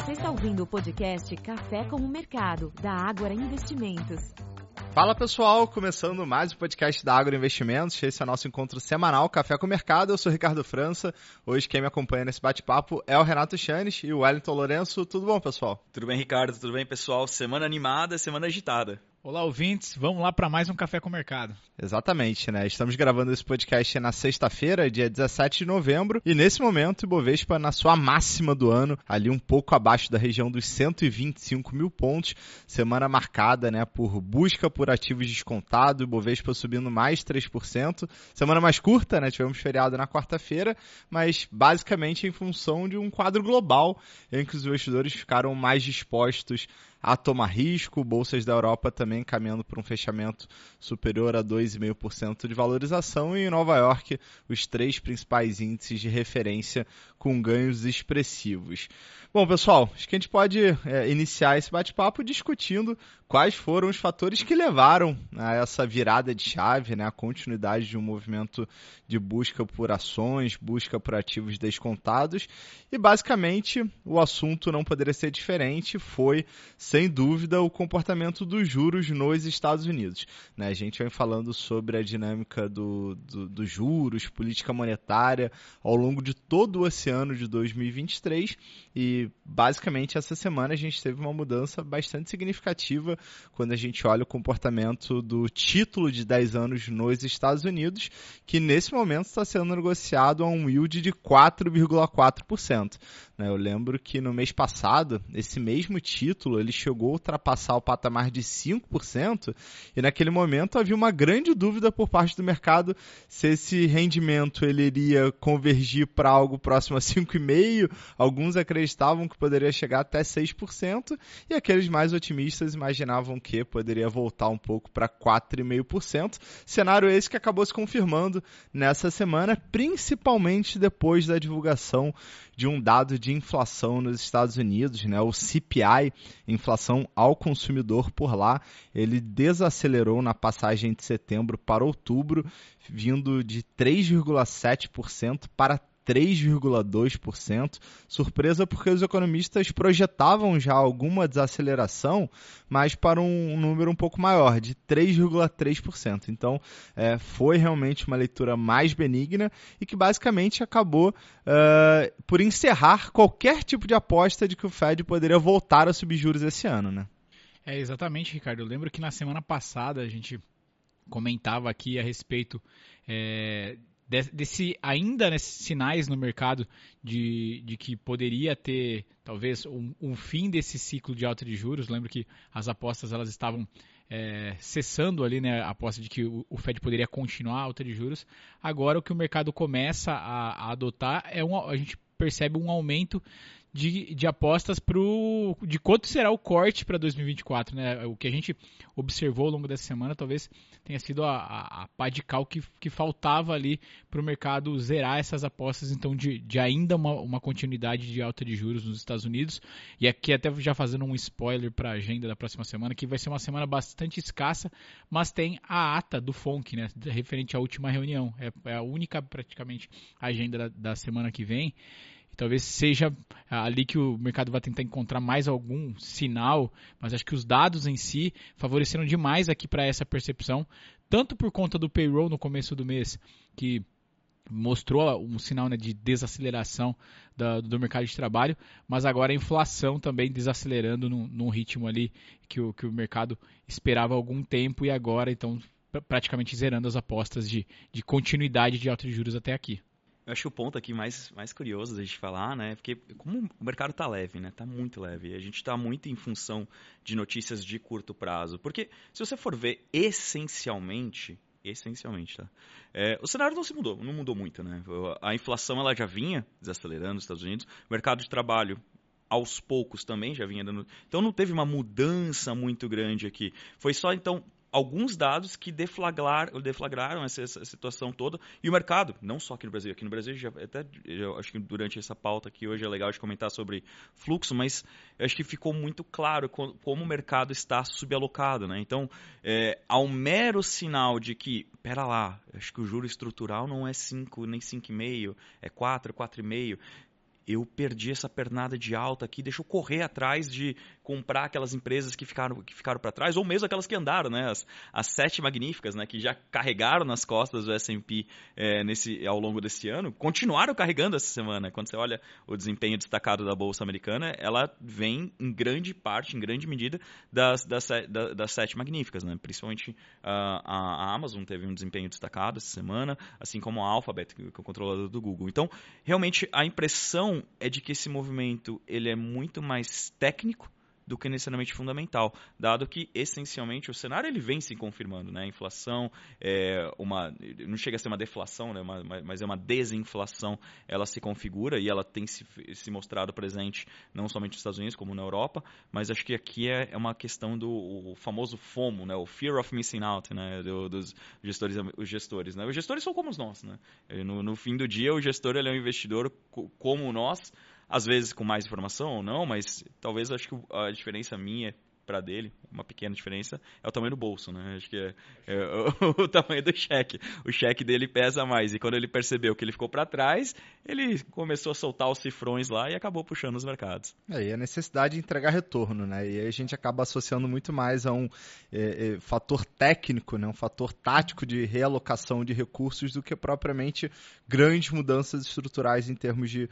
Você está ouvindo o podcast Café com o Mercado, da Ágora Investimentos. Fala pessoal, começando mais um podcast da Agro Investimentos. Esse é o nosso encontro semanal Café com o Mercado. Eu sou Ricardo França. Hoje quem me acompanha nesse bate-papo é o Renato Chanes e o Wellington Lourenço. Tudo bom, pessoal? Tudo bem, Ricardo? Tudo bem, pessoal? Semana animada, semana agitada. Olá, ouvintes. Vamos lá para mais um Café com o Mercado. Exatamente, né? Estamos gravando esse podcast na sexta-feira, dia 17 de novembro, e nesse momento o Ibovespa na sua máxima do ano, ali um pouco abaixo da região dos 125 mil pontos, semana marcada, né, por busca por ativos descontados, Ibovespa subindo mais 3%, semana mais curta, né, tivemos feriado na quarta-feira, mas basicamente em função de um quadro global em que os investidores ficaram mais dispostos a tomar risco, bolsas da Europa também caminhando para um fechamento superior a 2,5% de valorização e em Nova York os três principais índices de referência com ganhos expressivos. Bom, pessoal, acho que a gente pode é, iniciar esse bate-papo discutindo quais foram os fatores que levaram a essa virada de chave, né, a continuidade de um movimento de busca por ações, busca por ativos descontados. E basicamente o assunto não poderia ser diferente, foi, sem dúvida, o comportamento dos juros nos Estados Unidos. Né? A gente vem falando sobre a dinâmica do, do, dos juros, política monetária, ao longo de todo o oceano de 2023 e basicamente essa semana a gente teve uma mudança bastante significativa quando a gente olha o comportamento do título de 10 anos nos Estados Unidos, que nesse momento está sendo negociado a um yield de 4,4%. Né? Eu lembro que no mês passado, esse mesmo título ele chegou a ultrapassar o patamar de 5%, e naquele momento havia uma grande dúvida por parte do mercado se esse rendimento ele iria convergir para algo próximo a 5,5%, alguns acreditavam que poderia chegar até 6%, e aqueles mais otimistas imaginavam que poderia voltar um pouco para 4,5%. Cenário esse que acabou se confirmando nessa semana, principalmente depois da divulgação de um dado de inflação nos Estados Unidos, né? o CPI, inflação ao consumidor por lá, ele desacelerou na passagem de setembro para outubro, vindo de 3,7% para 3,2%. Surpresa porque os economistas projetavam já alguma desaceleração, mas para um número um pouco maior, de 3,3%. Então, é, foi realmente uma leitura mais benigna e que basicamente acabou uh, por encerrar qualquer tipo de aposta de que o Fed poderia voltar a subir juros esse ano, né? É, exatamente, Ricardo. Eu lembro que na semana passada a gente comentava aqui a respeito é, desse ainda nesses sinais no mercado de, de que poderia ter talvez um, um, fim desse ciclo de alta de juros. Lembro que as apostas elas estavam é, cessando ali, né, a aposta de que o, o, Fed poderia continuar a alta de juros. Agora o que o mercado começa a, a adotar é um, a gente percebe um aumento de, de apostas pro, de quanto será o corte para 2024. Né? O que a gente observou ao longo dessa semana talvez tenha sido a, a, a pá de cal que, que faltava ali para o mercado zerar essas apostas, então de, de ainda uma, uma continuidade de alta de juros nos Estados Unidos. E aqui até já fazendo um spoiler para a agenda da próxima semana, que vai ser uma semana bastante escassa, mas tem a ata do FONC, né, referente à última reunião. É, é a única praticamente agenda da, da semana que vem talvez seja ali que o mercado vai tentar encontrar mais algum sinal, mas acho que os dados em si favoreceram demais aqui para essa percepção, tanto por conta do payroll no começo do mês, que mostrou um sinal né, de desaceleração da, do mercado de trabalho, mas agora a inflação também desacelerando num, num ritmo ali que o, que o mercado esperava há algum tempo e agora então praticamente zerando as apostas de, de continuidade de alta de juros até aqui. Eu acho o ponto aqui mais, mais curioso da gente falar, né? Porque como o mercado tá leve, né? Tá muito leve. A gente tá muito em função de notícias de curto prazo. Porque se você for ver essencialmente, essencialmente, tá? É, o cenário não se mudou, não mudou muito, né? A inflação ela já vinha desacelerando nos Estados Unidos, o mercado de trabalho aos poucos também já vinha dando. Então não teve uma mudança muito grande aqui. Foi só então alguns dados que deflagrar, deflagraram essa, essa, situação toda e o mercado, não só aqui no Brasil, aqui no Brasil já até eu acho que durante essa pauta aqui hoje é legal de comentar sobre fluxo, mas acho que ficou muito claro como, como o mercado está subalocado, né? Então, é, ao mero sinal de que, pera lá, acho que o juro estrutural não é 5 nem 5,5, é 4, 4,5, eu perdi essa pernada de alta aqui, deixa eu correr atrás de comprar aquelas empresas que ficaram, que ficaram para trás, ou mesmo aquelas que andaram, né? As, as sete magníficas, né? Que já carregaram nas costas do S&P é, nesse, ao longo desse ano, continuaram carregando essa semana. Quando você olha o desempenho destacado da Bolsa Americana, ela vem em grande parte, em grande medida, das, das, das, das sete magníficas, né? Principalmente uh, a, Amazon teve um desempenho destacado essa semana, assim como a Alphabet, que é o controlador do Google. Então, realmente, a impressão é de que esse movimento ele é muito mais técnico do que necessariamente fundamental, dado que essencialmente o cenário ele vem se confirmando, né? A inflação é uma não chega a ser uma deflação, né? Mas é uma desinflação, ela se configura e ela tem se, se mostrado presente não somente nos Estados Unidos como na Europa, mas acho que aqui é, é uma questão do famoso FOMO, né? O fear of missing out, né? Do, dos gestores, os gestores, né? Os gestores são como nós, né? No, no fim do dia o gestor ele é um investidor como nós às vezes com mais informação ou não, mas talvez acho que a diferença minha para dele, uma pequena diferença, é o tamanho do bolso, né? Acho que é, é o, o, tamanho do cheque. O cheque dele pesa mais. E quando ele percebeu que ele ficou para trás, ele começou a soltar os cifrões lá e acabou puxando os mercados. É, e a necessidade de entregar retorno, né? E aí a gente acaba associando muito mais a um é, é, fator técnico, né? Um fator tático de realocação de recursos do que propriamente grandes mudanças estruturais em termos de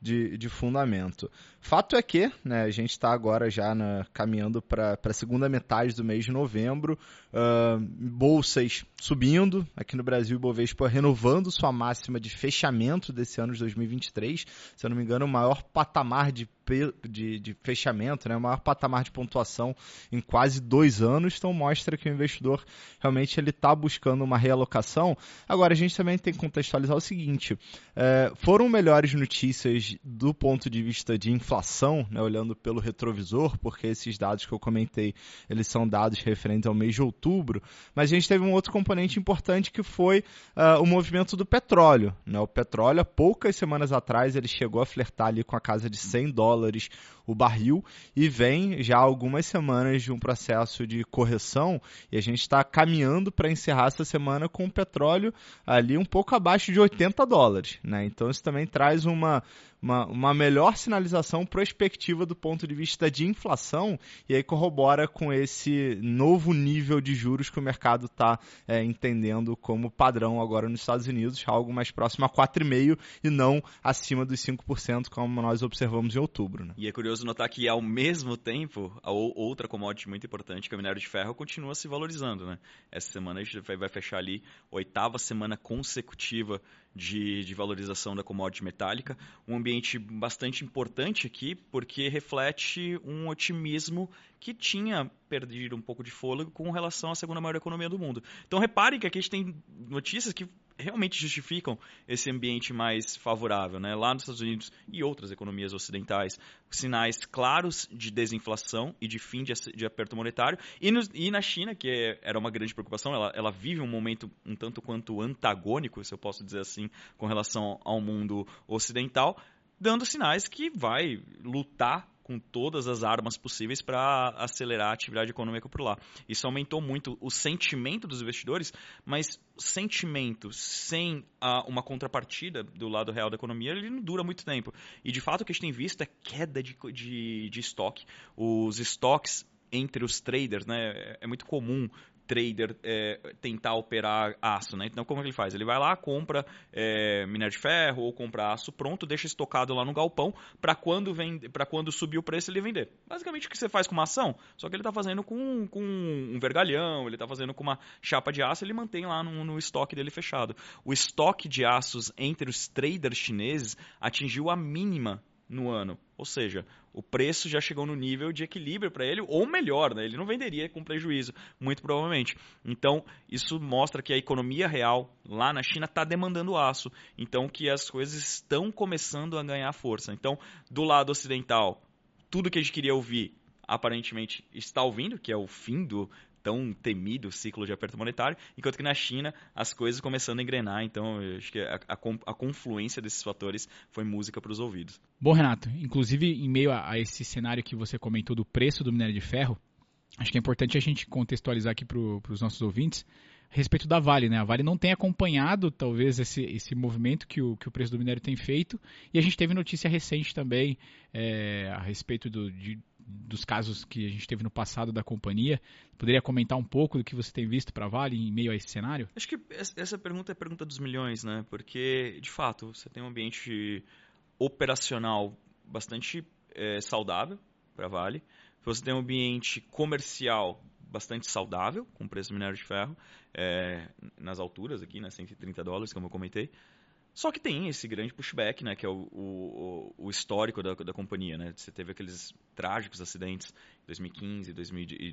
de, de fundamento. Fato é que né, a gente está agora já na, caminhando para a segunda metade do mês de novembro, uh, bolsas subindo, aqui no Brasil o Bovespa renovando sua máxima de fechamento desse ano de 2023, se eu não me engano o maior patamar de de, de fechamento, né, o maior patamar de pontuação em quase dois anos, então mostra que o investidor realmente ele está buscando uma realocação. Agora a gente também tem que contextualizar o seguinte: é, foram melhores notícias do ponto de vista de inflação, né, olhando pelo retrovisor, porque esses dados que eu comentei eles são dados referentes ao mês de outubro, mas a gente teve um outro componente importante que foi uh, o movimento do petróleo. Né? O petróleo, há poucas semanas atrás, ele chegou a flertar ali com a casa de 100 dólares dólares o barril e vem já algumas semanas de um processo de correção e a gente está caminhando para encerrar essa semana com o petróleo ali um pouco abaixo de 80 dólares. Né? Então isso também traz uma, uma, uma melhor sinalização prospectiva do ponto de vista de inflação e aí corrobora com esse novo nível de juros que o mercado está é, entendendo como padrão agora nos Estados Unidos, algo mais próximo a 4,5% e não acima dos 5%, como nós observamos em outubro. Né? E é curioso notar que, ao mesmo tempo, a outra commodity muito importante, que é o minério de ferro, continua se valorizando. Né? Essa semana a gente vai fechar ali oitava semana consecutiva de, de valorização da commodity metálica. Um ambiente bastante importante aqui, porque reflete um otimismo que tinha perdido um pouco de fôlego com relação à segunda maior economia do mundo. Então reparem que aqui a gente tem notícias que realmente justificam esse ambiente mais favorável, né? Lá nos Estados Unidos e outras economias ocidentais, sinais claros de desinflação e de fim de, aperto monetário. E, no, e, na China, que é, era uma grande preocupação, ela, ela, vive um momento um tanto quanto antagônico, se eu posso dizer assim, com relação ao mundo ocidental, dando sinais que vai lutar com todas as armas possíveis para acelerar a atividade econômica por lá. Isso aumentou muito o sentimento dos investidores, mas sentimento sem uh, uma contrapartida do lado real da economia, ele não dura muito tempo. E de fato o que a gente tem visto é queda de, de, de estoque. Os estoques entre os traders, né? É, é muito comum trader é, tentar operar aço, né? Então, como é ele faz? Ele vai lá, compra é, minério de ferro ou compra aço pronto, deixa estocado lá no galpão para quando, para quando subir o preço ele vender. Basicamente o que você faz com uma ação, só que ele está fazendo com, com um vergalhão, ele está fazendo com uma chapa de aço, ele mantém lá no, no estoque dele fechado. O estoque de aços entre os traders chineses atingiu a mínima no ano. Ou seja, o preço já chegou no nível de equilíbrio para ele, ou melhor, né? ele não venderia com prejuízo, muito provavelmente. Então, isso mostra que a economia real lá na China está demandando aço. Então, que as coisas estão começando a ganhar força. Então, do lado ocidental, tudo que a gente queria ouvir aparentemente está ouvindo, que é o fim do tão temido ciclo de aperto monetário, enquanto que na China as coisas começando a engrenar, então acho que a, a, a confluência desses fatores foi música para os ouvidos. Bom, Renato, inclusive em meio a, a esse cenário que você comentou do preço do minério de ferro, acho que é importante a gente contextualizar aqui para os nossos ouvintes, a respeito da Vale, né? A Vale não tem acompanhado, talvez, esse, esse movimento que o, que o preço do minério tem feito. E a gente teve notícia recente também é, a respeito do, de, dos casos que a gente teve no passado da companhia. Poderia comentar um pouco do que você tem visto para a Vale em meio a esse cenário? Acho que essa pergunta é a pergunta dos milhões, né? Porque, de fato, você tem um ambiente operacional bastante é, saudável para a Vale. Você tem um ambiente comercial bastante saudável, com preço do minério de ferro, é, nas alturas aqui, né, 130 dólares, como eu comentei. Só que tem esse grande pushback, né, que é o, o, o histórico da, da companhia. Né? Você teve aqueles trágicos acidentes em 2015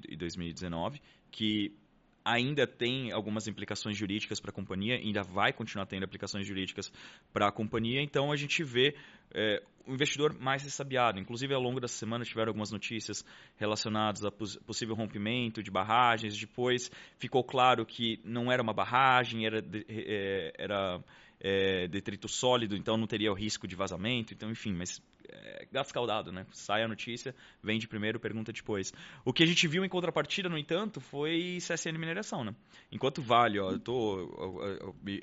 e 2019, que ainda tem algumas implicações jurídicas para a companhia, ainda vai continuar tendo aplicações jurídicas para a companhia, então a gente vê é, o investidor mais ressabiado. Inclusive, ao longo dessa semana tiveram algumas notícias relacionadas a possível rompimento de barragens, depois ficou claro que não era uma barragem, era, é, era é, detrito sólido, então não teria o risco de vazamento, então enfim, mas é, gato né? Sai a notícia, vende primeiro, pergunta depois. O que a gente viu em contrapartida, no entanto, foi CSN Mineração, né? Enquanto Vale, ó, eu tô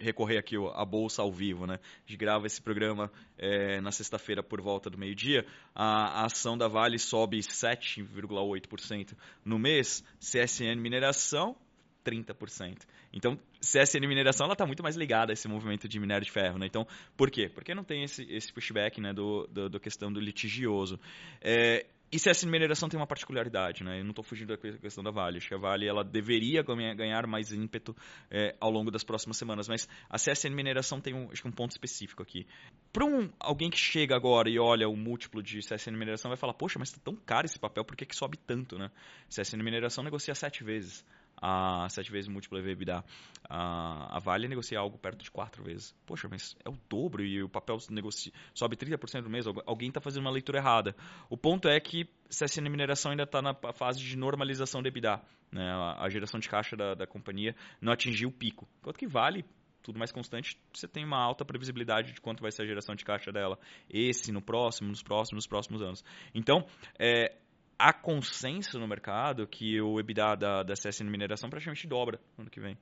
recorrer aqui ó, a bolsa ao vivo, né? A gente grava esse programa é, na sexta-feira por volta do meio-dia, a, a ação da Vale sobe 7,8% no mês, CSN Mineração 30%. Então, CSN Mineração ela está muito mais ligada a esse movimento de minério de ferro. Né? Então, por quê? Porque não tem esse, esse pushback né, do, do, do questão do litigioso. É, e CSN Mineração tem uma particularidade, né? Eu não estou fugindo da questão da Vale. Acho que a Vale ela deveria ganhar mais ímpeto é, ao longo das próximas semanas. Mas a CSN Mineração tem um, acho que um ponto específico aqui. Para um, alguém que chega agora e olha o múltiplo de CSN Mineração, vai falar: Poxa, mas está tão caro esse papel, por que, que sobe tanto, né? CSN Mineração negocia sete vezes a sete vezes múltiplo EBITDA. A, a Vale negocia algo perto de quatro vezes. Poxa, mas é o dobro e o papel negocia, sobe 30% no mês. Alguém está fazendo uma leitura errada. O ponto é que CSN Mineração ainda está na fase de normalização do EBITDA. Né? A, a, geração de caixa da, da companhia não atingiu o pico. Enquanto que Vale tudo mais constante, você tem uma alta previsibilidade de quanto vai ser a geração de caixa dela. Esse, no próximo, nos próximos, nos próximos anos. Então, é, há consenso no mercado que o EBITDA da, da CSN Mineração praticamente dobra no ano que vem.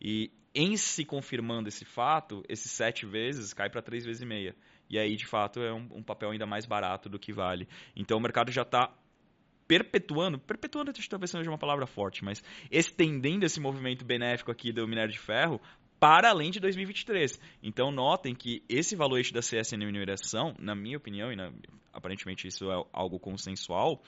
E em se confirmando esse fato, esses sete vezes cai para três vezes e meia. E aí, de fato, é um, um papel ainda mais barato do que vale. Então o mercado já está perpetuando, perpetuando talvez seja uma palavra forte, mas estendendo esse movimento benéfico aqui do minério de ferro para além de 2023. Então notem que esse valuation da CSN mineração, na minha opinião, e na, aparentemente isso é algo consensual,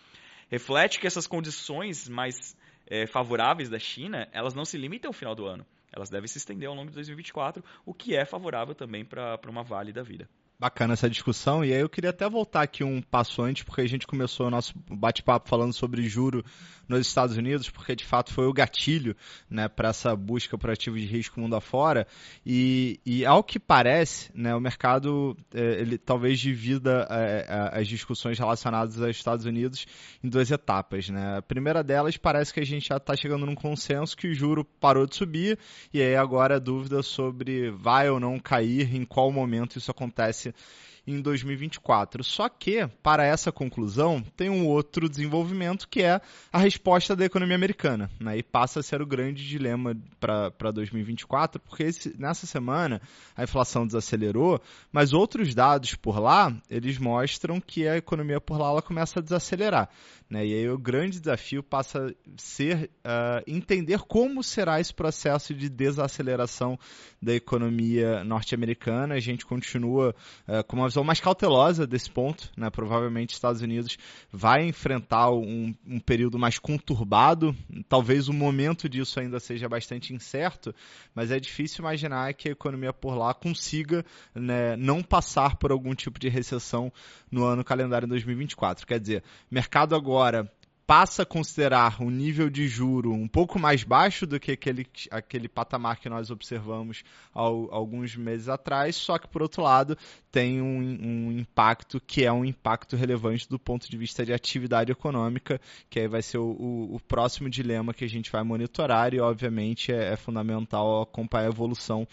reflete que essas condições mais é, favoráveis da China, elas não se limitam ao final do ano. Elas devem se estender ao longo de 2024, o que é favorável também para uma Vale da vida. Bacana essa discussão. E aí eu queria até voltar aqui um passo antes, porque a gente começou o nosso bate-papo falando sobre juro nos Estados Unidos, porque de fato foi o gatilho né, para essa busca por ativos de risco mundo afora. E, e ao que parece, né, o mercado é, ele talvez divida é, as discussões relacionadas aos Estados Unidos em duas etapas. Né? A primeira delas parece que a gente já está chegando num consenso que o juro parou de subir, e aí agora a dúvida sobre vai ou não cair, em qual momento isso acontece em 2024. Só que, para essa conclusão, tem um outro desenvolvimento que é a resposta da economia americana. Né? E passa a ser o grande dilema para 2024, porque esse, nessa semana a inflação desacelerou, mas outros dados por lá, eles mostram que a economia por lá ela começa a desacelerar. Né? E aí o grande desafio passa a ser uh, entender como será esse processo de desaceleração da economia norte-americana. A gente continua uh, com uma visão mais cautelosa desse ponto. Né? Provavelmente Estados Unidos vai enfrentar um, um período mais conturbado. Talvez o momento disso ainda seja bastante incerto, mas é difícil imaginar que a economia por lá consiga né, não passar por algum tipo de recessão no ano calendário 2024. Quer dizer, mercado agora agora passa a considerar um nível de juro um pouco mais baixo do que aquele, aquele patamar que nós observamos ao, alguns meses atrás, só que, por outro lado, tem um, um, impacto que é um impacto relevante do ponto de vista de atividade econômica, que aí vai ser o, o, o próximo dilema que a gente vai monitorar e, obviamente, é, é fundamental acompanhar a evolução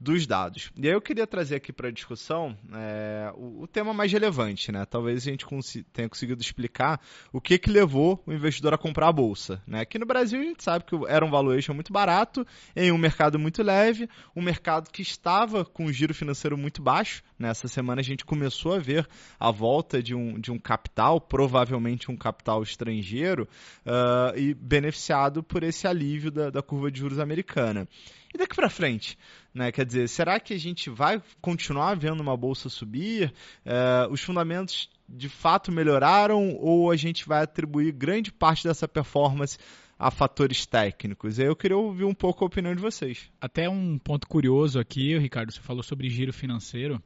dos dados. E aí eu queria trazer aqui para a discussão é, o, o, tema mais relevante, né? Talvez a gente tenha conseguido explicar o que, que levou o investidor a comprar a bolsa. Né? Aqui no Brasil a gente sabe que era um valuation muito barato, em um mercado muito leve, um mercado que estava com um giro financeiro muito baixo. Nessa semana a gente começou a ver a volta de um, de um capital, provavelmente um capital estrangeiro, uh, e beneficiado por esse alívio da, da curva de juros americana. E daqui para frente? Né? Quer dizer, será que a gente vai continuar vendo uma bolsa subir? É, os fundamentos de fato melhoraram ou a gente vai atribuir grande parte dessa performance a fatores técnicos? Eu queria ouvir um pouco a opinião de vocês. Até um ponto curioso aqui, Ricardo, você falou sobre giro financeiro.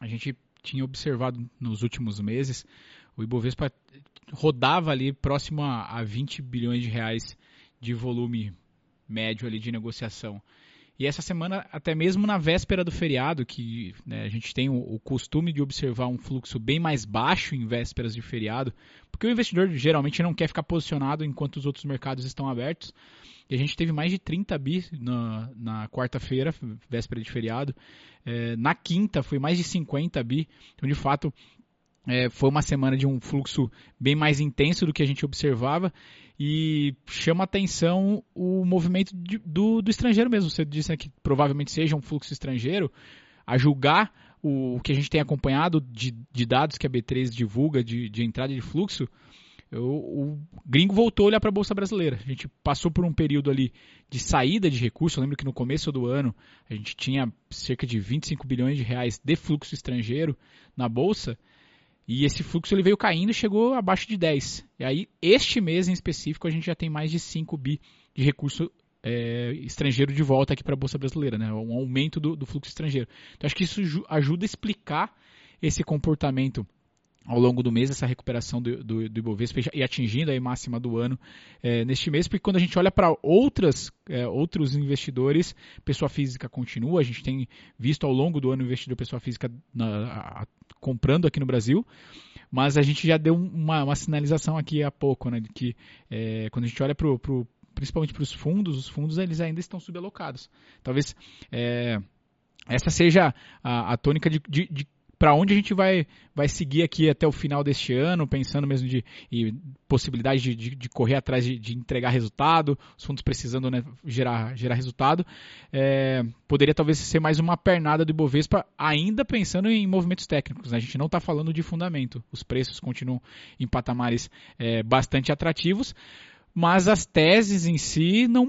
A gente tinha observado nos últimos meses o Ibovespa rodava ali próximo a 20 bilhões de reais de volume médio ali de negociação. E essa semana, até mesmo na véspera do feriado, que né, a gente tem o, o, costume de observar um fluxo bem mais baixo em vésperas de feriado, porque o investidor geralmente não quer ficar posicionado enquanto os outros mercados estão abertos. E a gente teve mais de 30 bi na, na quarta-feira, véspera de feriado. É, na quinta foi mais de 50 bi. Então, de fato, é, foi uma semana de um fluxo bem mais intenso do que a gente observava e chama atenção o movimento de, do, do estrangeiro mesmo. Você disse né, que provavelmente seja um fluxo estrangeiro, a julgar o, o que a gente tem acompanhado de, de, dados que a B3 divulga de, de entrada de fluxo, o, o gringo voltou a olhar para a Bolsa Brasileira. A gente passou por um período ali de saída de recursos. Eu lembro que no começo do ano a gente tinha cerca de 25 bilhões de reais de fluxo estrangeiro na Bolsa. E esse fluxo ele veio caindo e chegou abaixo de 10. E aí, este mês em específico, a gente já tem mais de 5 bi de recurso é, estrangeiro de volta aqui para a Bolsa Brasileira, né? um aumento do, do fluxo estrangeiro. Então, acho que isso ajuda a explicar esse comportamento ao longo do mês essa recuperação do, do, do Ibovespa e atingindo a máxima do ano é, neste mês, porque quando a gente olha para outras é, outros investidores, pessoa física continua, a gente tem visto ao longo do ano investidor pessoa física na, a, comprando aqui no Brasil, mas a gente já deu uma, uma sinalização aqui há pouco, né, de que é, quando a gente olha para principalmente para os fundos, os fundos eles ainda estão subalocados. Talvez essa seja a, a tônica de, de, de para onde a gente vai, vai seguir aqui até o final deste ano, pensando mesmo de, de possibilidade de, de, de, correr atrás de, de, entregar resultado, os fundos precisando né, gerar, gerar resultado. É, poderia talvez ser mais uma pernada do Ibovespa, ainda pensando em movimentos técnicos. Né? A gente não está falando de fundamento, os preços continuam em patamares é, bastante atrativos mas as teses em si, não,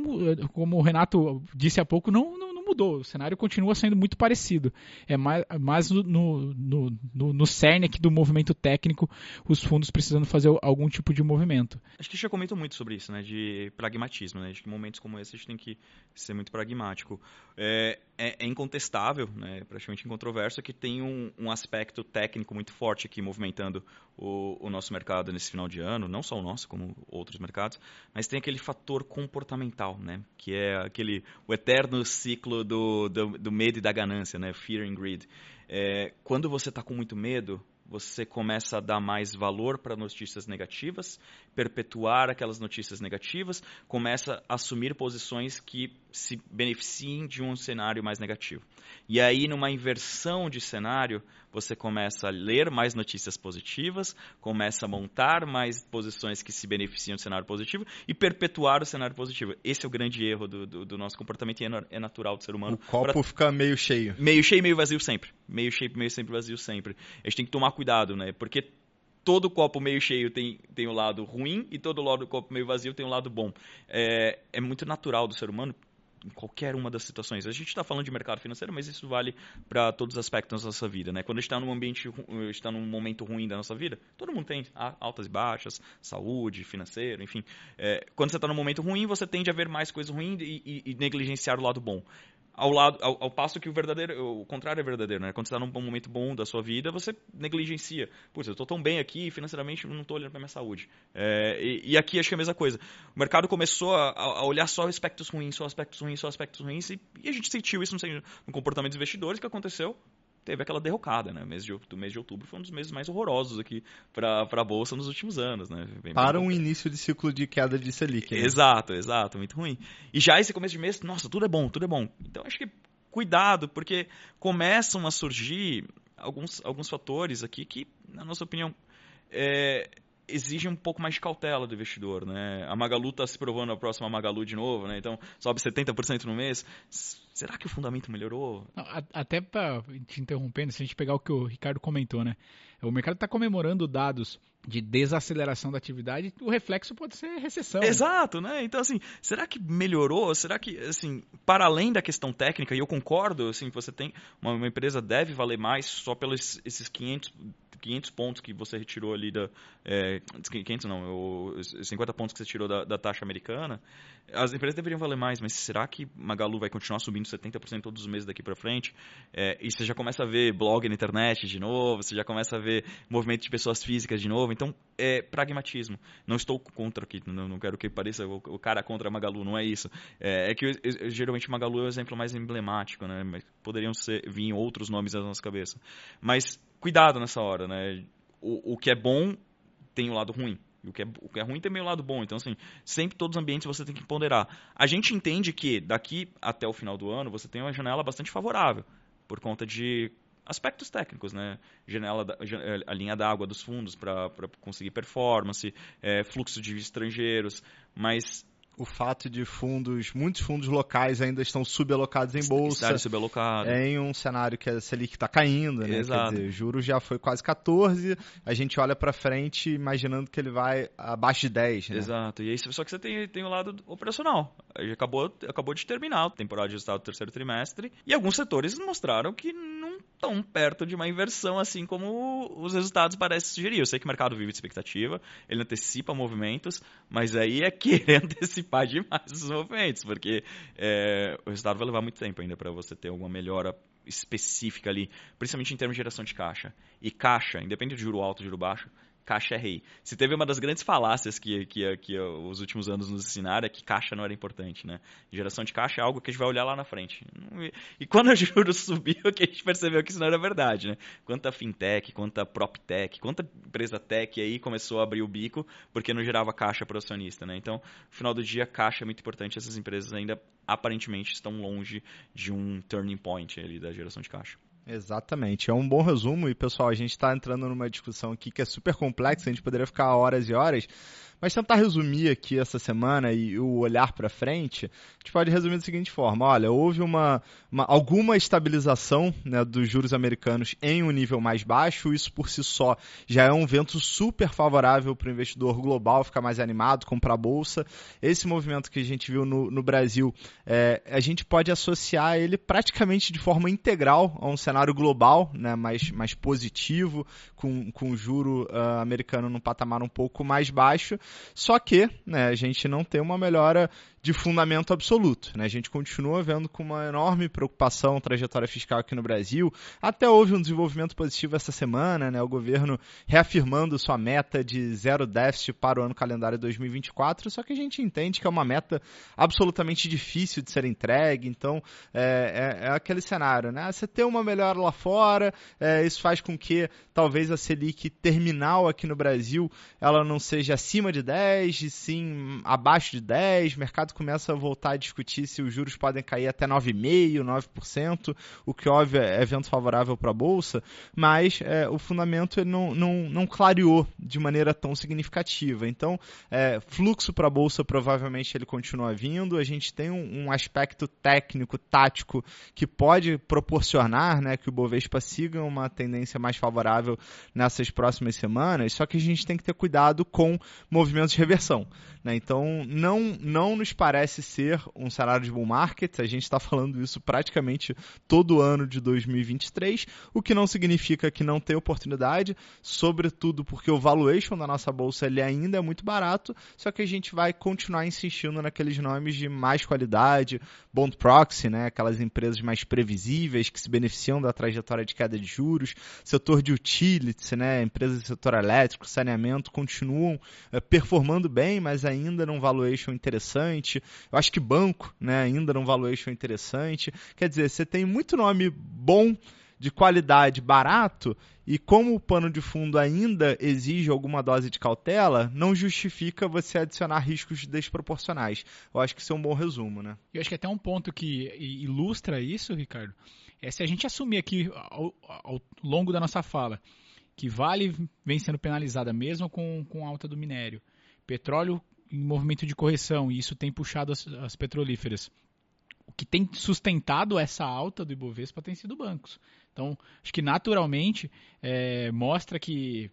como o Renato disse há pouco, não, não, mudou. O cenário continua sendo muito parecido. É mais, mais no, no, no, no cerne aqui do movimento técnico, os fundos precisando fazer algum tipo de movimento. Acho que já comentou muito sobre isso, né? De pragmatismo, né? Acho que em momentos como esse a gente tem que ser muito pragmático. É, é, é incontestável, né? Praticamente incontroverso que tem um, um aspecto técnico muito forte aqui movimentando o, o nosso mercado nesse final de ano, não só o nosso, como outros mercados, mas tem aquele fator comportamental, né? Que é aquele o eterno ciclo do, do, do, medo e da ganância, né? Fear and greed. É, quando você está com muito medo, você começa a dar mais valor para notícias negativas, perpetuar aquelas notícias negativas, começa a assumir posições que se beneficiem de um cenário mais negativo. E aí, numa inversão de cenário, você começa a ler mais notícias positivas, começa a montar mais posições que se beneficiam do cenário positivo e perpetuar o cenário positivo. Esse é o grande erro do, do, do nosso comportamento e é natural do ser humano. O copo pra... fica meio cheio. Meio cheio, meio vazio sempre. Meio cheio, meio sempre vazio sempre. A gente tem que tomar cuidado, né? Porque todo copo meio cheio tem, tem o lado ruim e todo lado copo meio vazio tem o lado bom. É, é muito natural do ser humano em qualquer uma das situações. A gente está falando de mercado financeiro, mas isso vale para todos os aspectos da nossa vida. Né? Quando a gente está num ambiente, está num momento ruim da nossa vida, todo mundo tem altas e baixas, saúde, financeiro, enfim. É, quando você está num momento ruim, você tende a ver mais coisas ruins e, e, e negligenciar o lado bom ao lado ao, ao, passo que o verdadeiro o contrário é verdadeiro né? Quando você está num momento bom da sua vida você negligencia. Putz eu estou tão bem aqui financeiramente não estou olhando para minha saúde. É, e, e, aqui acho que é a mesma coisa. O mercado começou a, a, olhar só aspectos ruins só aspectos ruins só aspectos ruins e, e a gente sentiu isso no, no comportamento dos investidores que aconteceu teve aquela derrocada, né? O mês de, do mês de outubro foi um dos meses mais horrorosos aqui para a bolsa nos últimos anos, né? Bem, para um início de ciclo de queda de Selic. Né? Exato, exato, muito ruim. E já esse começo de mês, nossa, tudo é bom, tudo é bom. Então acho que cuidado, porque começam a surgir alguns, alguns fatores aqui que, na nossa opinião, é, exigem um pouco mais de cautela do investidor, né? A Magalu está se provando a próxima Magalu de novo, né? Então sobe 70% no mês. Será que o fundamento melhorou? Até para te interrompendo, se a gente pegar o que o Ricardo comentou, né? O mercado está comemorando dados de desaceleração da atividade, o reflexo pode ser recessão. Exato, né? Então, assim, será que melhorou? Será que, assim, para além da questão técnica, e eu concordo, assim, você tem, uma, uma empresa deve valer mais só pelos esses 500 500 pontos que você retirou ali da. É, 500 não, os 50 pontos que você tirou da, da, taxa americana, as empresas deveriam valer mais, mas será que Magalu vai continuar subindo 70% todos os meses daqui para frente? É, e você já começa a ver blog na internet de novo, você já começa a ver movimento de pessoas físicas de novo. Então, é pragmatismo. Não estou contra aqui, não, não quero que pareça o, o, cara contra Magalu, não é isso. É, é que geralmente Magalu é o exemplo mais emblemático, né? Mas poderiam ser, vir outros nomes na nossa cabeça. Mas cuidado nessa hora, né? O, o que é bom tem o lado ruim. E o que, é, o que é ruim tem o lado bom. Então, assim, sempre todos os ambientes você tem que ponderar. A gente entende que daqui até o final do ano você tem uma janela bastante favorável, por conta de aspectos técnicos, né? Janela da, a linha d'água dos fundos para conseguir performance, é, fluxo de estrangeiros, mas o fato de fundos, muitos fundos locais ainda estão subalocados em bolsa. subalocado. Em um cenário que a Selic está caindo, né? Exato. Quer dizer, juros já foi quase 14, a gente olha para frente imaginando que ele vai abaixo de 10, né? Exato. E aí, só que você tem, tem o lado operacional. Acabou, acabou de terminar a temporada de resultado do terceiro trimestre e alguns setores mostraram que estão perto de uma inversão assim como os resultados parecem sugerir. Eu sei que o mercado vive de expectativa, ele antecipa movimentos, mas aí é querer antecipar demais os movimentos, porque é, o resultado vai levar muito tempo ainda para você ter alguma melhora específica ali, principalmente em termos de geração de caixa. E caixa, independente de juro alto juro baixo, caixa é rei. Se teve uma das grandes falácias que, que, que os últimos anos nos ensinaram é que caixa não era importante, né? Geração de caixa é algo que a gente vai olhar lá na frente. E quando o juros subiu, que a gente percebeu que isso não era verdade, né? Quanta fintech, quanta proptech, quanta empresa tech aí começou a abrir o bico porque não gerava caixa para o acionista, né? Então, no final do dia, caixa é muito importante. Essas empresas ainda aparentemente estão longe de um turning point ali da geração de caixa. Exatamente, é um bom resumo e pessoal, a gente está entrando numa discussão aqui que é super complexa, a gente poderia ficar horas e horas, mas tentar resumir aqui essa semana e o olhar para frente, a gente pode resumir da seguinte forma: olha, houve uma, uma alguma estabilização né, dos juros americanos em um nível mais baixo, isso por si só já é um vento super favorável para o investidor global ficar mais animado, comprar bolsa. Esse movimento que a gente viu no, no Brasil, é, a gente pode associar ele praticamente de forma integral a um cenário global né, mais, mais positivo, com, com o juro uh, americano num patamar um pouco mais baixo. Só que né, a gente não tem uma melhora de fundamento absoluto. Né? A gente continua vendo com uma enorme preocupação a trajetória fiscal aqui no Brasil. Até houve um desenvolvimento positivo essa semana, né? o governo reafirmando sua meta de zero déficit para o ano calendário 2024, só que a gente entende que é uma meta absolutamente difícil de ser entregue, então é, é, é aquele cenário, né? Você tem uma melhora lá fora, é, isso faz com que talvez a Selic terminal aqui no Brasil ela não seja acima de 10, e sim abaixo de 10, mercado mercado começa a voltar a discutir se os juros podem cair até 9,5%, 9%, o que óbvio é evento favorável para a Bolsa, mas é, o fundamento não, não, não clareou de maneira tão significativa. Então, é, fluxo para a Bolsa provavelmente ele continua vindo, a gente tem um, um aspecto técnico, tático, que pode proporcionar né, que o Bovespa siga uma tendência mais favorável nessas próximas semanas, só que a gente tem que ter cuidado com movimentos de reversão. Né? Então, não, não nos parece ser um cenário de bull market, a gente está falando isso praticamente todo ano de 2023, o que não significa que não tem oportunidade, sobretudo porque o valuation da nossa bolsa ele ainda é muito barato, só que a gente vai continuar insistindo naqueles nomes de mais qualidade, bond proxy, né, aquelas empresas mais previsíveis que se beneficiam da trajetória de queda de juros, setor de utilities, né, empresas do setor elétrico, saneamento continuam é, performando bem, mas ainda num valuation interessante interessante. Eu acho que banco, né, ainda num valuation interessante. Quer dizer, você tem muito nome bom de qualidade barato e como o pano de fundo ainda exige alguma dose de cautela, não justifica você adicionar riscos desproporcionais. Eu acho que isso é um bom resumo, né? Eu acho que até um ponto que ilustra isso, Ricardo, é se a gente assumir aqui ao, ao longo da nossa fala que Vale vem sendo penalizada mesmo com, com alta do minério, petróleo em movimento de correção e isso tem puxado as, as petrolíferas. O que tem sustentado essa alta do Ibovespa tem sido bancos. Então, acho que naturalmente é, mostra que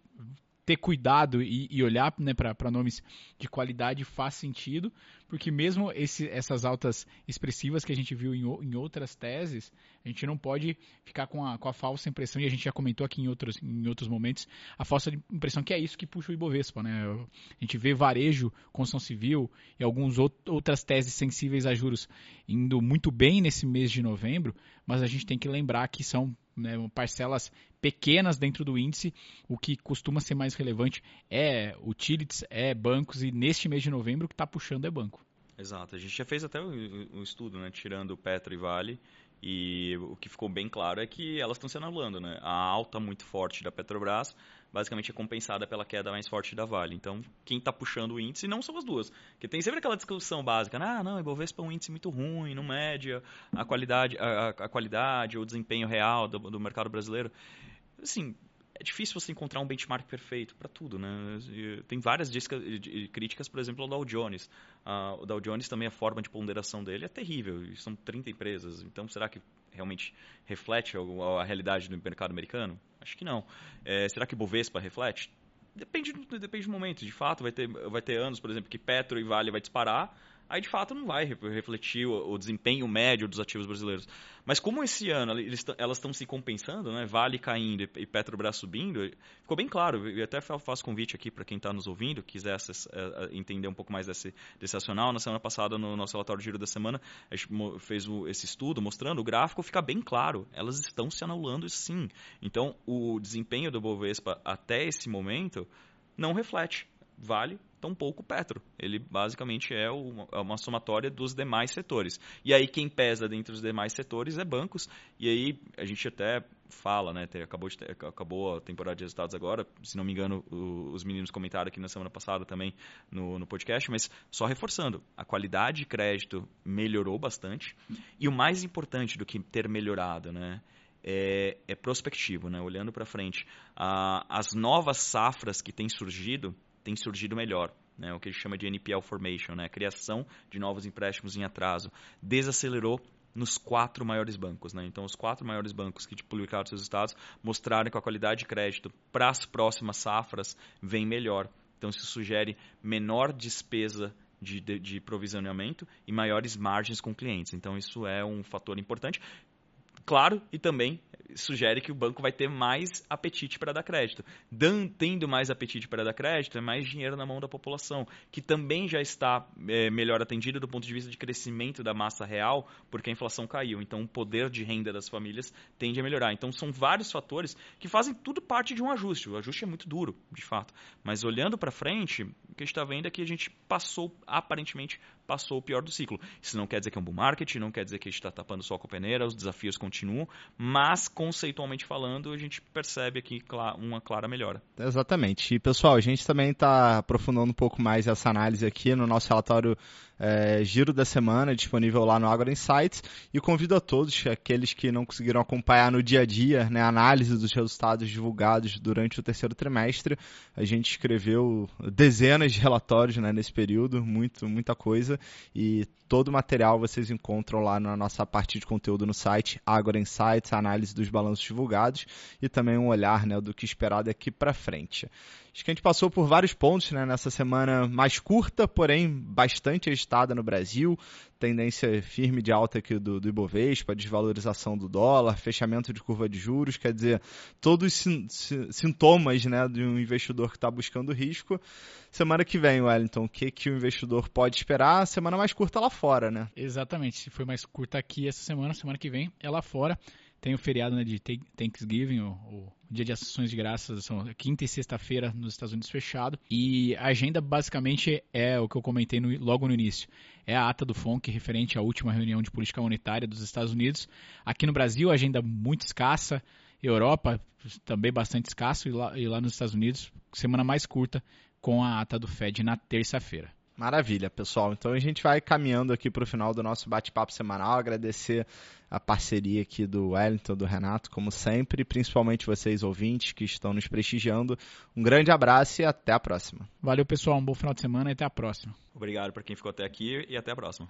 ter cuidado e, e olhar né, para nomes de qualidade faz sentido, porque mesmo esse, essas altas expressivas que a gente viu em, em, outras teses, a gente não pode ficar com a, com a falsa impressão, e a gente já comentou aqui em outros, em outros momentos, a falsa impressão que é isso que puxa o Ibovespa. Né? A gente vê varejo, construção civil e algumas outras teses sensíveis a juros indo muito bem nesse mês de novembro, mas a gente tem que lembrar que são né, parcelas pequenas dentro do índice, o que costuma ser mais relevante é utilities, é bancos, e neste mês de novembro o que está puxando é banco. Exato, a gente já fez até um estudo, né, tirando Petro e Vale, e o que ficou bem claro é que elas estão se anulando, né? A alta muito forte da Petrobras basicamente é compensada pela queda mais forte da Vale. Então, quem está puxando o índice não são as duas. Porque tem sempre aquela discussão básica, né? ah, não, Ibovespa é um índice muito ruim, não média a qualidade, a, a qualidade ou o desempenho real do, do mercado brasileiro. Assim, é difícil você encontrar um benchmark perfeito para tudo, né? Tem várias críticas, por exemplo, ao Dow Jones. Uh, o Dow Jones também, a forma de ponderação dele é terrível. São 30 empresas. Então, será que realmente reflete a, realidade do mercado americano? Acho que não. É, será que Bovespa reflete? Depende, depende do momento. De fato, vai ter, vai ter anos, por exemplo, que Petro e Vale vai disparar aí de fato não vai refletir o, desempenho médio dos ativos brasileiros. Mas como esse ano eles, elas estão se compensando, né? Vale caindo e Petrobras subindo, ficou bem claro. Eu até faço convite aqui para quem está nos ouvindo, quiser é, entender um pouco mais desse, desse racional. Na semana passada, no nosso relatório de giro da semana, a gente fez esse estudo mostrando o gráfico, fica bem claro. Elas estão se anulando sim. Então, o desempenho do Bovespa até esse momento não reflete. Vale tão pouco Petro. Ele basicamente é uma, é uma, somatória dos demais setores. E aí quem pesa dentre os demais setores é bancos. E aí a gente até fala, né? Acabou, ter, acabou a temporada de resultados agora. Se não me engano, o, os meninos comentaram aqui na semana passada também no, no podcast. Mas só reforçando, a qualidade de crédito melhorou bastante. E o mais importante do que ter melhorado, né? É, é prospectivo, né? olhando para frente. Ah, as novas safras que têm surgido tem surgido melhor. Né, o que gente chama de NPL formation, né, a criação de novos empréstimos em atraso, desacelerou nos quatro maiores bancos. Né? Então, os quatro maiores bancos que publicaram seus estados mostraram que a qualidade de crédito para as próximas safras vem melhor. Então, isso sugere menor despesa de, de, de, provisionamento e maiores margens com clientes. Então, isso é um fator importante. Claro, e também sugere que o banco vai ter mais apetite para dar crédito. Dan, tendo mais apetite para dar crédito, é mais dinheiro na mão da população, que também já está é, melhor atendida do ponto de vista de crescimento da massa real, porque a inflação caiu. Então, o poder de renda das famílias tende a melhorar. Então, são vários fatores que fazem tudo parte de um ajuste. O ajuste é muito duro, de fato. Mas olhando para frente, que a gente está vendo é que a gente passou, aparentemente, passou o pior do ciclo. Isso não quer dizer que é um bull market, não quer dizer que a gente está tapando só com a peneira, os desafios continuam, mas conceitualmente falando, a gente percebe aqui uma clara melhora. Exatamente. E pessoal, a gente também está aprofundando um pouco mais essa análise aqui no nosso relatório é, Giro da Semana, disponível lá no Agora Insights. E convido a todos, aqueles que não conseguiram acompanhar no dia a dia, né, a análise dos resultados divulgados durante o terceiro trimestre. A gente escreveu dezenas de relatórios né, nesse período, muito, muita coisa. E todo o material vocês encontram lá na nossa parte de conteúdo no site Agora Insights, análise dos balanços divulgados e também um olhar né, do que esperar daqui para frente. Acho que a gente passou por vários pontos né, nessa semana mais curta, porém bastante agitada no Brasil. Tendência firme de alta aqui do, do Ibovespa, desvalorização do dólar, fechamento de curva de juros, quer dizer, todos sin sintomas né, de um investidor que está buscando risco. Semana que vem, Wellington, o que, que o investidor pode esperar? Semana mais curta lá fora, né? Exatamente. Se foi mais curta aqui essa semana, semana que vem é lá fora tem o feriado né, de Thanksgiving, o, o dia de ações de graças, são quinta e sexta-feira nos Estados Unidos fechado. E a agenda basicamente é o que eu comentei no, logo no início. É a ata do FONC referente à última reunião de política monetária dos Estados Unidos. Aqui no Brasil, agenda muito escassa. Europa também bastante escasso. E lá, e lá nos Estados Unidos, semana mais curta com a ata do Fed na terça-feira. Maravilha, pessoal. Então a gente vai caminhando aqui para o final do nosso bate-papo semanal. Agradecer a parceria aqui do Wellington, do Renato, como sempre, principalmente vocês ouvintes que estão nos prestigiando. Um grande abraço e até a próxima. Valeu, pessoal. Um bom final de semana e até a próxima. Obrigado para quem ficou até aqui e até a próxima.